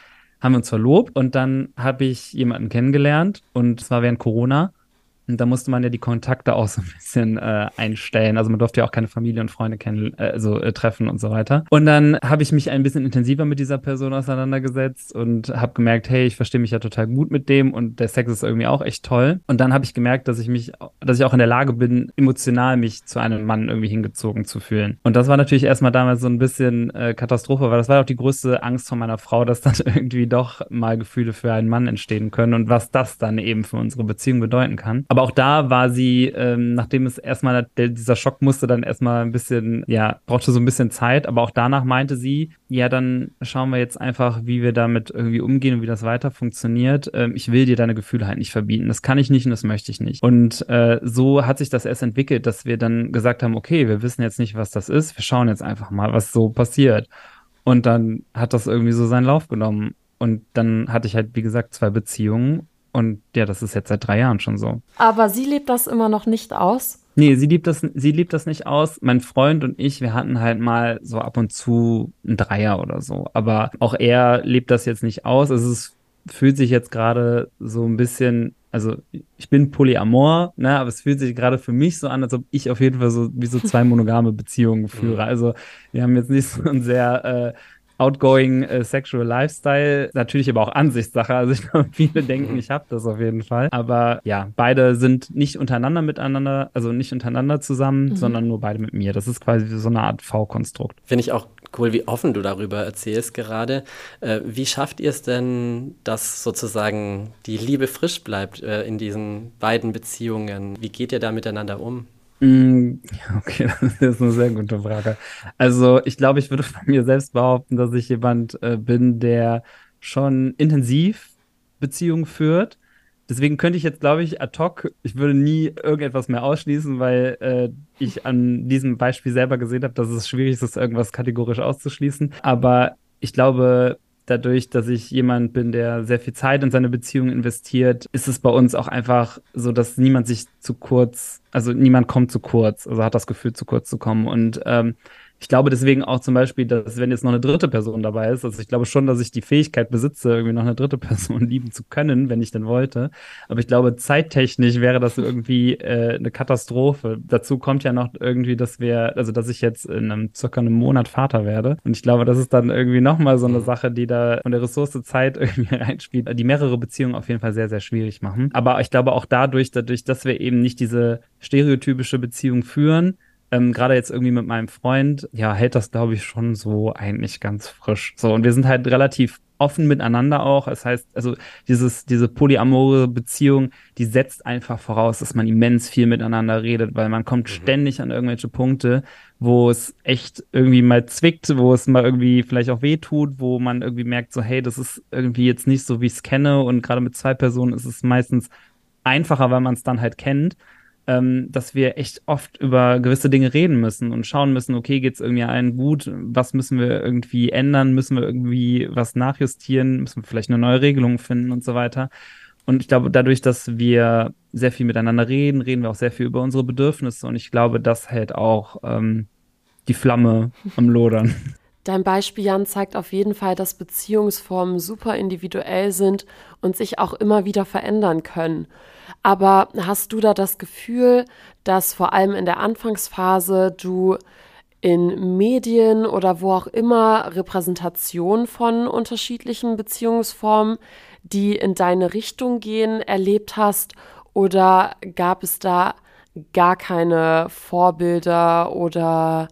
haben wir uns verlobt und dann habe ich jemanden kennengelernt und es war während Corona und da musste man ja die Kontakte auch so ein bisschen äh, einstellen. Also man durfte ja auch keine Familie und Freunde kennen, äh, also äh, treffen und so weiter. Und dann habe ich mich ein bisschen intensiver mit dieser Person auseinandergesetzt und habe gemerkt, hey, ich verstehe mich ja total gut mit dem und der Sex ist irgendwie auch echt toll. Und dann habe ich gemerkt, dass ich mich, dass ich auch in der Lage bin, emotional mich zu einem Mann irgendwie hingezogen zu fühlen. Und das war natürlich erstmal damals so ein bisschen äh, Katastrophe, weil das war auch die größte Angst von meiner Frau, dass dann irgendwie doch mal Gefühle für einen Mann entstehen können und was das dann eben für unsere Beziehung bedeuten kann. Aber auch da war sie, ähm, nachdem es erstmal, der, dieser Schock musste dann erstmal ein bisschen, ja, brauchte so ein bisschen Zeit, aber auch danach meinte sie, ja, dann schauen wir jetzt einfach, wie wir damit irgendwie umgehen und wie das weiter funktioniert. Ähm, ich will dir deine Gefühle halt nicht verbieten. Das kann ich nicht und das möchte ich nicht. Und äh, so hat sich das erst entwickelt, dass wir dann gesagt haben, okay, wir wissen jetzt nicht, was das ist. Wir schauen jetzt einfach mal, was so passiert. Und dann hat das irgendwie so seinen Lauf genommen. Und dann hatte ich halt, wie gesagt, zwei Beziehungen und ja, das ist jetzt seit drei Jahren schon so. Aber sie lebt das immer noch nicht aus? Nee, sie liebt das, sie liebt das nicht aus. Mein Freund und ich, wir hatten halt mal so ab und zu ein Dreier oder so. Aber auch er lebt das jetzt nicht aus. Also es fühlt sich jetzt gerade so ein bisschen, also ich bin Polyamor, ne, aber es fühlt sich gerade für mich so an, als ob ich auf jeden Fall so wie so zwei monogame Beziehungen führe. Also wir haben jetzt nicht so ein sehr äh, outgoing äh, sexual Lifestyle. Natürlich aber auch Ansichtssache. Also ich glaube, viele denken, ich habe das auf jeden Fall. Aber ja, beide sind nicht untereinander miteinander, also nicht untereinander zusammen, mhm. sondern nur beide mit mir. Das ist quasi so eine Art V-Konstrukt. Finde ich auch cool, wie offen du darüber erzählst gerade. Äh, wie schafft ihr es denn, dass sozusagen die Liebe frisch bleibt äh, in diesen beiden Beziehungen? Wie geht ihr da miteinander um? Mm, okay, das ist eine sehr gute Frage. Also ich glaube, ich würde von mir selbst behaupten, dass ich jemand äh, bin, der schon intensiv Beziehungen führt. Deswegen könnte ich jetzt, glaube ich, ad hoc, ich würde nie irgendetwas mehr ausschließen, weil äh, ich an diesem Beispiel selber gesehen habe, dass es schwierig ist, irgendwas kategorisch auszuschließen. Aber ich glaube, dadurch, dass ich jemand bin, der sehr viel Zeit in seine Beziehung investiert, ist es bei uns auch einfach so, dass niemand sich zu kurz, also niemand kommt zu kurz, also hat das Gefühl, zu kurz zu kommen. Und ähm, ich glaube deswegen auch zum Beispiel, dass wenn jetzt noch eine dritte Person dabei ist, also ich glaube schon, dass ich die Fähigkeit besitze, irgendwie noch eine dritte Person lieben zu können, wenn ich denn wollte. Aber ich glaube, zeittechnisch wäre das irgendwie äh, eine Katastrophe. Dazu kommt ja noch irgendwie, dass wir, also dass ich jetzt in einem circa einem Monat Vater werde. Und ich glaube, das ist dann irgendwie nochmal so eine mhm. Sache, die da von der Ressource Zeit irgendwie reinspielt, die mehrere Beziehungen auf jeden Fall sehr, sehr schwierig machen. Aber ich glaube auch dadurch, dadurch, dass wir eben nicht diese stereotypische Beziehung führen, ähm, gerade jetzt irgendwie mit meinem Freund, ja, hält das, glaube ich, schon so eigentlich ganz frisch. So, und wir sind halt relativ offen miteinander auch. Das heißt, also dieses, diese polyamore Beziehung, die setzt einfach voraus, dass man immens viel miteinander redet, weil man kommt mhm. ständig an irgendwelche Punkte, wo es echt irgendwie mal zwickt, wo es mal irgendwie vielleicht auch weh tut, wo man irgendwie merkt, so, hey, das ist irgendwie jetzt nicht so, wie ich es kenne. Und gerade mit zwei Personen ist es meistens einfacher, weil man es dann halt kennt ähm, dass wir echt oft über gewisse Dinge reden müssen und schauen müssen, okay, geht es irgendwie allen gut? Was müssen wir irgendwie ändern? Müssen wir irgendwie was nachjustieren? Müssen wir vielleicht eine neue Regelung finden und so weiter? Und ich glaube, dadurch, dass wir sehr viel miteinander reden, reden wir auch sehr viel über unsere Bedürfnisse. Und ich glaube, das hält auch ähm, die Flamme am Lodern. Dein Beispiel, Jan, zeigt auf jeden Fall, dass Beziehungsformen super individuell sind und sich auch immer wieder verändern können. Aber hast du da das Gefühl, dass vor allem in der Anfangsphase du in Medien oder wo auch immer Repräsentation von unterschiedlichen Beziehungsformen, die in deine Richtung gehen, erlebt hast? Oder gab es da gar keine Vorbilder oder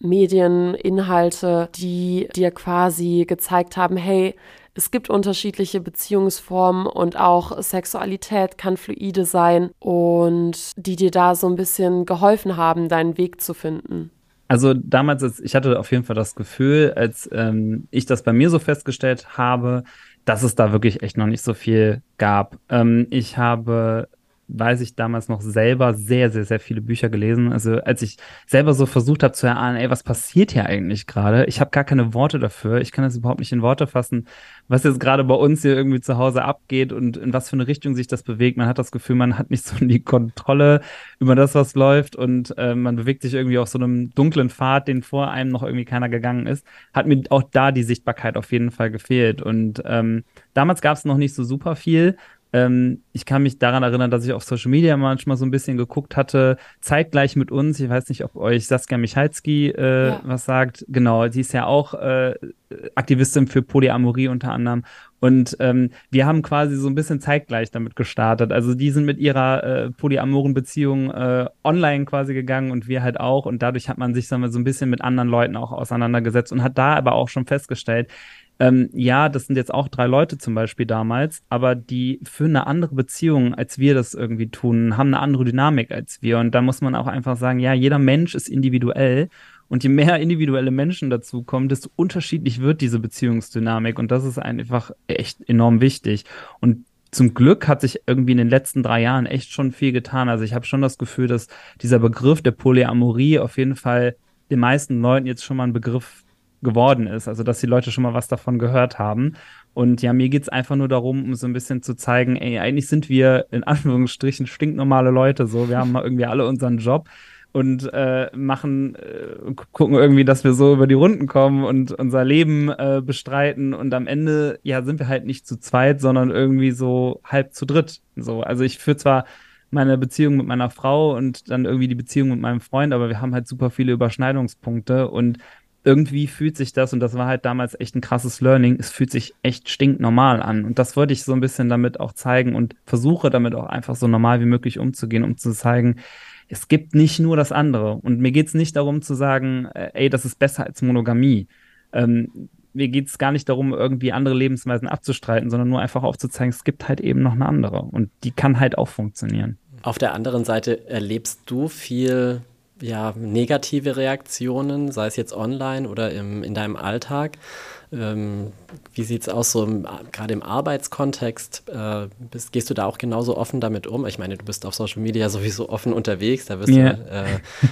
Medieninhalte, die dir quasi gezeigt haben, hey, es gibt unterschiedliche Beziehungsformen und auch Sexualität kann fluide sein und die dir da so ein bisschen geholfen haben, deinen Weg zu finden. Also damals, ich hatte auf jeden Fall das Gefühl, als ähm, ich das bei mir so festgestellt habe, dass es da wirklich echt noch nicht so viel gab. Ähm, ich habe weiß ich damals noch selber sehr, sehr, sehr viele Bücher gelesen. Also als ich selber so versucht habe zu erahnen, ey, was passiert hier eigentlich gerade? Ich habe gar keine Worte dafür. Ich kann das überhaupt nicht in Worte fassen, was jetzt gerade bei uns hier irgendwie zu Hause abgeht und in was für eine Richtung sich das bewegt. Man hat das Gefühl, man hat nicht so die Kontrolle über das, was läuft und äh, man bewegt sich irgendwie auf so einem dunklen Pfad, den vor einem noch irgendwie keiner gegangen ist. Hat mir auch da die Sichtbarkeit auf jeden Fall gefehlt. Und ähm, damals gab es noch nicht so super viel. Ähm, ich kann mich daran erinnern, dass ich auf Social Media manchmal so ein bisschen geguckt hatte, zeitgleich mit uns. Ich weiß nicht, ob euch Saskia Michalski äh, ja. was sagt. Genau, sie ist ja auch äh, Aktivistin für Polyamorie unter anderem. Und ähm, wir haben quasi so ein bisschen zeitgleich damit gestartet. Also die sind mit ihrer äh, polyamoren Beziehung äh, online quasi gegangen und wir halt auch. Und dadurch hat man sich sagen wir, so ein bisschen mit anderen Leuten auch auseinandergesetzt und hat da aber auch schon festgestellt, ähm, ja, das sind jetzt auch drei Leute zum Beispiel damals, aber die führen eine andere Beziehung, als wir das irgendwie tun, haben eine andere Dynamik als wir. Und da muss man auch einfach sagen, ja, jeder Mensch ist individuell. Und je mehr individuelle Menschen dazukommen, desto unterschiedlich wird diese Beziehungsdynamik. Und das ist einfach echt enorm wichtig. Und zum Glück hat sich irgendwie in den letzten drei Jahren echt schon viel getan. Also ich habe schon das Gefühl, dass dieser Begriff der Polyamorie auf jeden Fall den meisten Leuten jetzt schon mal ein Begriff geworden ist. Also, dass die Leute schon mal was davon gehört haben. Und ja, mir geht's einfach nur darum, um so ein bisschen zu zeigen, ey, eigentlich sind wir in Anführungsstrichen stinknormale Leute so. Wir haben mal irgendwie alle unseren Job und äh, machen, äh, gucken irgendwie, dass wir so über die Runden kommen und unser Leben äh, bestreiten. Und am Ende, ja, sind wir halt nicht zu zweit, sondern irgendwie so halb zu dritt. So, also ich führe zwar meine Beziehung mit meiner Frau und dann irgendwie die Beziehung mit meinem Freund, aber wir haben halt super viele Überschneidungspunkte und irgendwie fühlt sich das, und das war halt damals echt ein krasses Learning, es fühlt sich echt stinknormal an. Und das wollte ich so ein bisschen damit auch zeigen und versuche damit auch einfach so normal wie möglich umzugehen, um zu zeigen, es gibt nicht nur das andere. Und mir geht es nicht darum zu sagen, äh, ey, das ist besser als Monogamie. Ähm, mir geht es gar nicht darum, irgendwie andere Lebensweisen abzustreiten, sondern nur einfach aufzuzeigen, es gibt halt eben noch eine andere. Und die kann halt auch funktionieren. Auf der anderen Seite erlebst du viel ja, negative Reaktionen, sei es jetzt online oder im, in deinem Alltag? Ähm, wie sieht es aus, so gerade im Arbeitskontext? Äh, bist, gehst du da auch genauso offen damit um? Ich meine, du bist auf Social Media sowieso offen unterwegs, da wirst yeah. du, äh,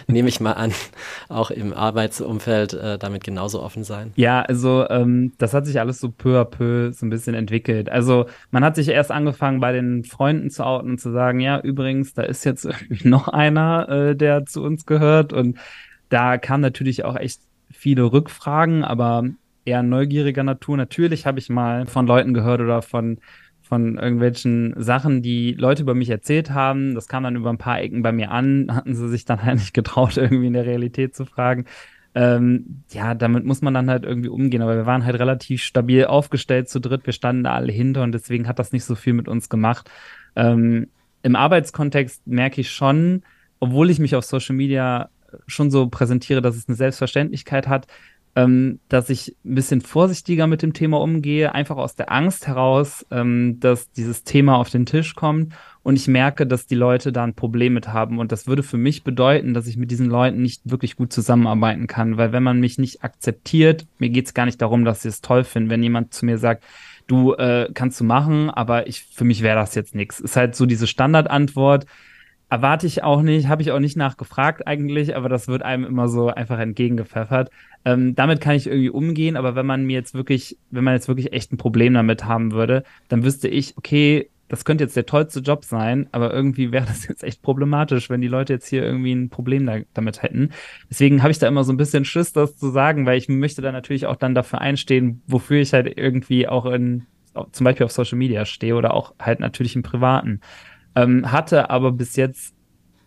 nehme ich mal an, auch im Arbeitsumfeld äh, damit genauso offen sein. Ja, also ähm, das hat sich alles so peu à peu so ein bisschen entwickelt. Also man hat sich erst angefangen, bei den Freunden zu outen und zu sagen, ja, übrigens, da ist jetzt irgendwie noch einer, äh, der zu uns gehört und da kamen natürlich auch echt viele Rückfragen, aber eher neugieriger Natur. Natürlich habe ich mal von Leuten gehört oder von von irgendwelchen Sachen, die Leute über mich erzählt haben. Das kam dann über ein paar Ecken bei mir an, hatten sie sich dann halt nicht getraut, irgendwie in der Realität zu fragen. Ähm, ja, damit muss man dann halt irgendwie umgehen. Aber wir waren halt relativ stabil aufgestellt zu dritt. Wir standen da alle hinter und deswegen hat das nicht so viel mit uns gemacht. Ähm, Im Arbeitskontext merke ich schon, obwohl ich mich auf Social Media schon so präsentiere, dass es eine Selbstverständlichkeit hat, ähm, dass ich ein bisschen vorsichtiger mit dem Thema umgehe, einfach aus der Angst heraus, ähm, dass dieses Thema auf den Tisch kommt und ich merke, dass die Leute da ein Problem mit haben. Und das würde für mich bedeuten, dass ich mit diesen Leuten nicht wirklich gut zusammenarbeiten kann, weil wenn man mich nicht akzeptiert, mir geht es gar nicht darum, dass sie es toll finden. Wenn jemand zu mir sagt, du äh, kannst du machen, aber ich für mich wäre das jetzt nichts. Ist halt so diese Standardantwort erwarte ich auch nicht, habe ich auch nicht nachgefragt eigentlich, aber das wird einem immer so einfach entgegengepfeffert. Ähm, damit kann ich irgendwie umgehen, aber wenn man mir jetzt wirklich, wenn man jetzt wirklich echt ein Problem damit haben würde, dann wüsste ich, okay, das könnte jetzt der tollste Job sein, aber irgendwie wäre das jetzt echt problematisch, wenn die Leute jetzt hier irgendwie ein Problem da, damit hätten. Deswegen habe ich da immer so ein bisschen Schiss, das zu sagen, weil ich möchte da natürlich auch dann dafür einstehen, wofür ich halt irgendwie auch in, zum Beispiel auf Social Media stehe oder auch halt natürlich im Privaten. Ähm, hatte aber bis jetzt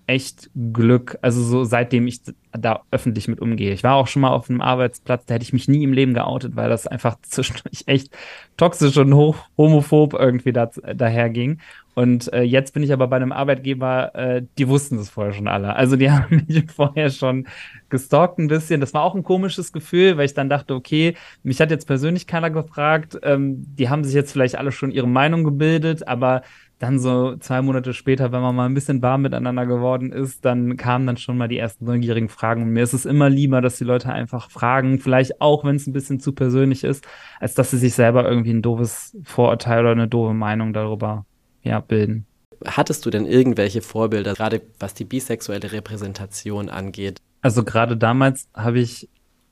echt Glück, also so seitdem ich da öffentlich mit umgehe. Ich war auch schon mal auf einem Arbeitsplatz, da hätte ich mich nie im Leben geoutet, weil das einfach zwischendurch echt toxisch und hoch homophob irgendwie da, daher ging. Und äh, jetzt bin ich aber bei einem Arbeitgeber, äh, die wussten das vorher schon alle. Also die haben mich vorher schon gestalkt ein bisschen. Das war auch ein komisches Gefühl, weil ich dann dachte, okay, mich hat jetzt persönlich keiner gefragt. Ähm, die haben sich jetzt vielleicht alle schon ihre Meinung gebildet, aber dann so zwei Monate später, wenn man mal ein bisschen warm miteinander geworden ist, dann kamen dann schon mal die ersten neugierigen Fragen. Und mir ist es immer lieber, dass die Leute einfach fragen, vielleicht auch, wenn es ein bisschen zu persönlich ist, als dass sie sich selber irgendwie ein doofes Vorurteil oder eine doofe Meinung darüber ja, bilden. Hattest du denn irgendwelche Vorbilder, gerade was die bisexuelle Repräsentation angeht? Also gerade damals habe ich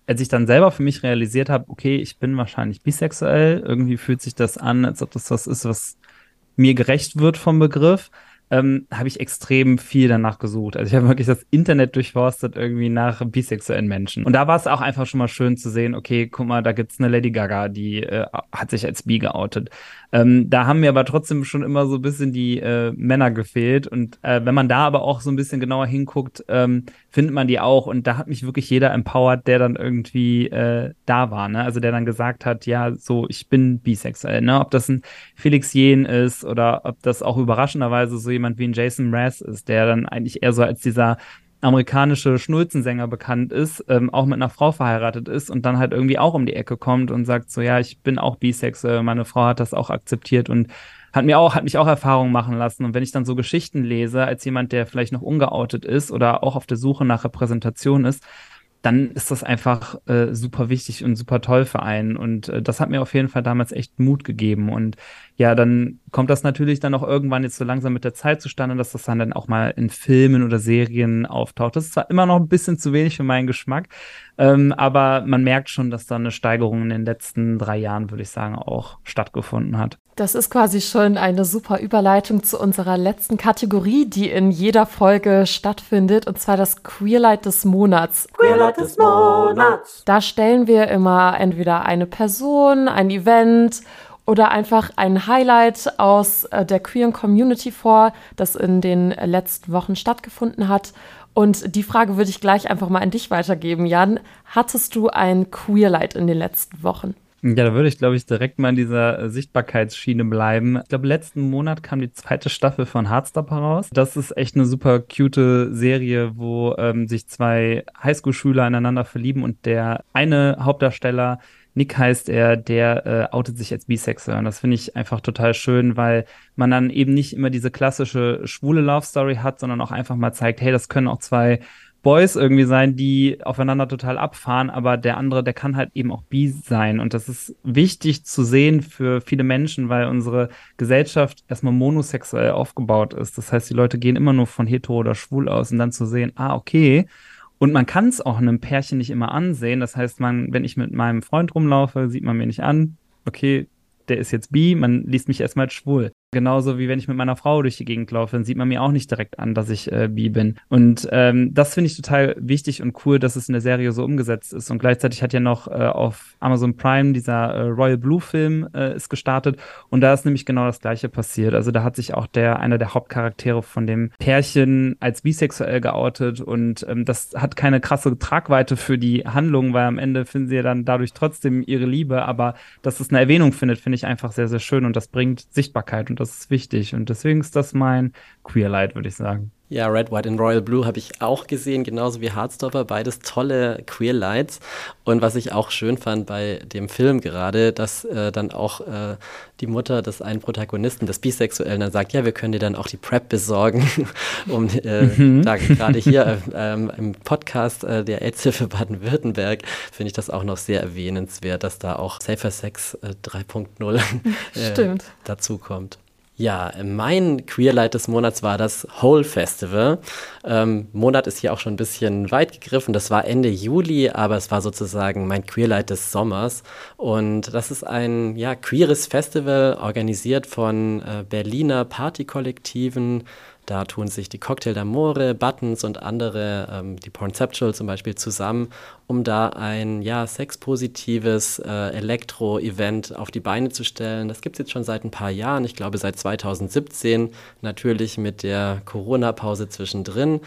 als ich dann selber für mich realisiert habe, okay, ich bin wahrscheinlich bisexuell, irgendwie fühlt sich das an, als ob das was ist, was mir gerecht wird vom Begriff, ähm, habe ich extrem viel danach gesucht. Also ich habe wirklich das Internet durchforstet irgendwie nach bisexuellen Menschen. Und da war es auch einfach schon mal schön zu sehen, okay, guck mal, da gibt's eine Lady Gaga, die äh, hat sich als bi geoutet. Ähm, da haben mir aber trotzdem schon immer so ein bisschen die äh, Männer gefehlt. Und äh, wenn man da aber auch so ein bisschen genauer hinguckt, ähm, findet man die auch. Und da hat mich wirklich jeder empowert, der dann irgendwie äh, da war. Ne? Also der dann gesagt hat, ja, so, ich bin bisexuell. Ne? Ob das ein Felix Jen ist oder ob das auch überraschenderweise so jemand wie ein Jason Mraz ist, der dann eigentlich eher so als dieser amerikanische Schnulzensänger bekannt ist, ähm, auch mit einer Frau verheiratet ist und dann halt irgendwie auch um die Ecke kommt und sagt so, ja, ich bin auch bisexuell, meine Frau hat das auch akzeptiert und hat mir auch, hat mich auch Erfahrungen machen lassen. Und wenn ich dann so Geschichten lese, als jemand, der vielleicht noch ungeoutet ist oder auch auf der Suche nach Repräsentation ist, dann ist das einfach äh, super wichtig und super toll für einen. Und äh, das hat mir auf jeden Fall damals echt Mut gegeben. Und ja, dann kommt das natürlich dann auch irgendwann jetzt so langsam mit der Zeit zustande, dass das dann, dann auch mal in Filmen oder Serien auftaucht. Das ist zwar immer noch ein bisschen zu wenig für meinen Geschmack, ähm, aber man merkt schon, dass da eine Steigerung in den letzten drei Jahren, würde ich sagen, auch stattgefunden hat. Das ist quasi schon eine super Überleitung zu unserer letzten Kategorie, die in jeder Folge stattfindet, und zwar das Queerlight des Monats. Queerlight des Monats. Da stellen wir immer entweder eine Person, ein Event oder einfach ein Highlight aus äh, der queeren Community vor, das in den letzten Wochen stattgefunden hat. Und die Frage würde ich gleich einfach mal an dich weitergeben, Jan. Hattest du ein Queerlight in den letzten Wochen? Ja, da würde ich, glaube ich, direkt mal in dieser äh, Sichtbarkeitsschiene bleiben. Ich glaube, letzten Monat kam die zweite Staffel von Hardstop heraus. Das ist echt eine super cute Serie, wo ähm, sich zwei Highschool-Schüler ineinander verlieben und der eine Hauptdarsteller Nick heißt er, der äh, outet sich als bisexuell. Und das finde ich einfach total schön, weil man dann eben nicht immer diese klassische schwule Love Story hat, sondern auch einfach mal zeigt, hey, das können auch zwei Boys irgendwie sein, die aufeinander total abfahren, aber der andere, der kann halt eben auch bi sein. Und das ist wichtig zu sehen für viele Menschen, weil unsere Gesellschaft erstmal monosexuell aufgebaut ist. Das heißt, die Leute gehen immer nur von hetero oder schwul aus und dann zu sehen, ah, okay, und man kann es auch einem Pärchen nicht immer ansehen. Das heißt, man, wenn ich mit meinem Freund rumlaufe, sieht man mir nicht an, okay, der ist jetzt bi, man liest mich erstmal als schwul. Genauso wie wenn ich mit meiner Frau durch die Gegend laufe, dann sieht man mir auch nicht direkt an, dass ich äh, bi bin. Und ähm, das finde ich total wichtig und cool, dass es in der Serie so umgesetzt ist. Und gleichzeitig hat ja noch äh, auf Amazon Prime dieser äh, Royal Blue Film äh, ist gestartet und da ist nämlich genau das gleiche passiert. Also da hat sich auch der einer der Hauptcharaktere von dem Pärchen als bisexuell geoutet und ähm, das hat keine krasse Tragweite für die Handlung, weil am Ende finden sie ja dann dadurch trotzdem ihre Liebe, aber dass es eine Erwähnung findet, finde ich einfach sehr, sehr schön und das bringt Sichtbarkeit und das ist wichtig. Und deswegen ist das mein Queerlight, würde ich sagen. Ja, Red, White and Royal Blue habe ich auch gesehen, genauso wie Heartstopper, beides tolle Queer Lights. Und was ich auch schön fand bei dem Film gerade, dass äh, dann auch äh, die Mutter des einen Protagonisten, des Bisexuellen, dann sagt, ja, wir können dir dann auch die Prep besorgen, um äh, mhm. da gerade hier äh, im Podcast äh, der AIDS-Hilfe Baden-Württemberg finde ich das auch noch sehr erwähnenswert, dass da auch Safer Sex 3.0 äh, dazu kommt. Ja, mein Queerlight des Monats war das Whole Festival. Ähm, Monat ist hier auch schon ein bisschen weit gegriffen. Das war Ende Juli, aber es war sozusagen mein Queerlight des Sommers. Und das ist ein ja, queeres Festival, organisiert von äh, Berliner Partykollektiven, da tun sich die Cocktail d'Amore, Buttons und andere, ähm, die Pornceptual zum Beispiel, zusammen, um da ein ja, sexpositives äh, Elektro-Event auf die Beine zu stellen. Das gibt es jetzt schon seit ein paar Jahren, ich glaube seit 2017, natürlich mit der Corona-Pause zwischendrin.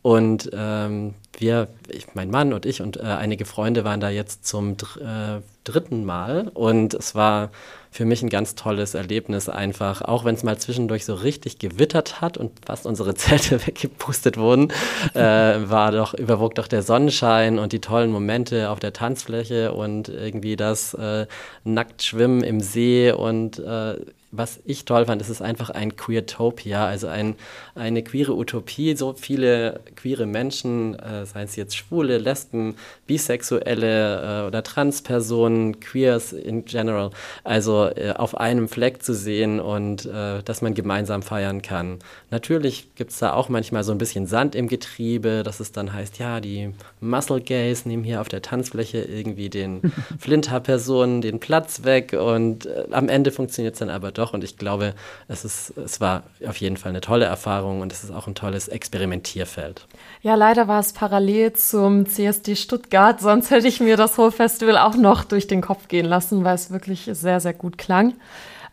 Und ähm, wir, ich, mein Mann und ich und äh, einige Freunde waren da jetzt zum dr äh, dritten Mal und es war für mich ein ganz tolles Erlebnis einfach, auch wenn es mal zwischendurch so richtig gewittert hat und fast unsere Zelte weggepustet wurden, äh, war doch, überwog doch der Sonnenschein und die tollen Momente auf der Tanzfläche und irgendwie das äh, Nacktschwimmen im See und äh, was ich toll fand, ist es einfach ein Queertopia, also ein, eine queere Utopie. So viele queere Menschen, äh, seien es jetzt Schwule, Lesben, Bisexuelle äh, oder Transpersonen, Queers in general, also äh, auf einem Fleck zu sehen und äh, dass man gemeinsam feiern kann. Natürlich gibt es da auch manchmal so ein bisschen Sand im Getriebe, dass es dann heißt, ja, die Muscle Gays nehmen hier auf der Tanzfläche irgendwie den Flinter-Personen den Platz weg und äh, am Ende funktioniert es dann aber doch. Und ich glaube, es, ist, es war auf jeden Fall eine tolle Erfahrung und es ist auch ein tolles Experimentierfeld. Ja, leider war es parallel zum CSD Stuttgart, sonst hätte ich mir das Whole Festival auch noch durch den Kopf gehen lassen, weil es wirklich sehr, sehr gut klang.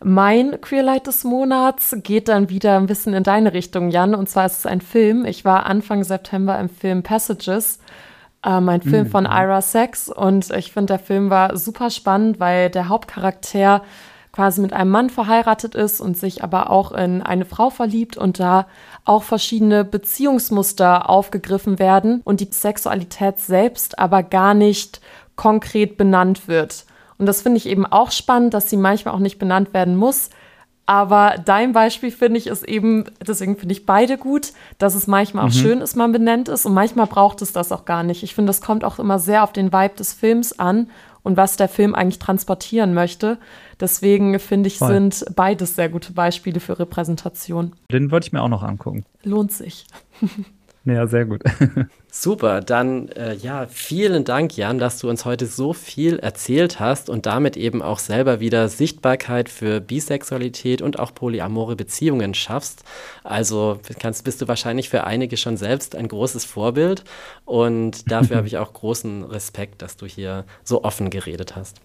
Mein Queerlight des Monats geht dann wieder ein bisschen in deine Richtung, Jan. Und zwar ist es ein Film. Ich war Anfang September im Film Passages, ähm, ein Film mhm. von Ira Sachs. Und ich finde, der Film war super spannend, weil der Hauptcharakter quasi mit einem Mann verheiratet ist und sich aber auch in eine Frau verliebt und da auch verschiedene Beziehungsmuster aufgegriffen werden und die Sexualität selbst aber gar nicht konkret benannt wird. Und das finde ich eben auch spannend, dass sie manchmal auch nicht benannt werden muss. Aber dein Beispiel finde ich ist eben, deswegen finde ich beide gut, dass es manchmal auch mhm. schön ist, man benennt es und manchmal braucht es das auch gar nicht. Ich finde, das kommt auch immer sehr auf den Vibe des Films an und was der Film eigentlich transportieren möchte. Deswegen finde ich, Voll. sind beides sehr gute Beispiele für Repräsentation. Den wollte ich mir auch noch angucken. Lohnt sich. Ja, sehr gut. Super, dann äh, ja, vielen Dank, Jan, dass du uns heute so viel erzählt hast und damit eben auch selber wieder Sichtbarkeit für Bisexualität und auch polyamore Beziehungen schaffst. Also kannst, bist du wahrscheinlich für einige schon selbst ein großes Vorbild und dafür habe ich auch großen Respekt, dass du hier so offen geredet hast.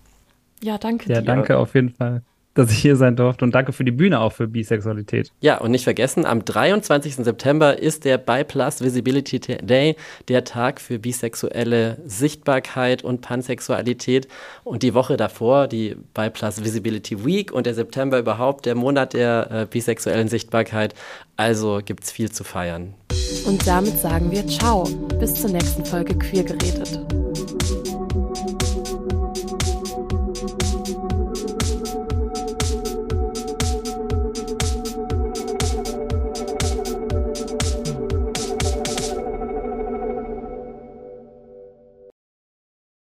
Ja, danke ja, dir. Ja, danke auf jeden Fall dass ich hier sein durfte und danke für die Bühne auch für Bisexualität. Ja, und nicht vergessen, am 23. September ist der BiPlus Visibility Day, der Tag für bisexuelle Sichtbarkeit und Pansexualität. Und die Woche davor, die BiPlus Visibility Week und der September überhaupt, der Monat der äh, bisexuellen Sichtbarkeit. Also gibt es viel zu feiern. Und damit sagen wir Ciao. Bis zur nächsten Folge Queer geredet.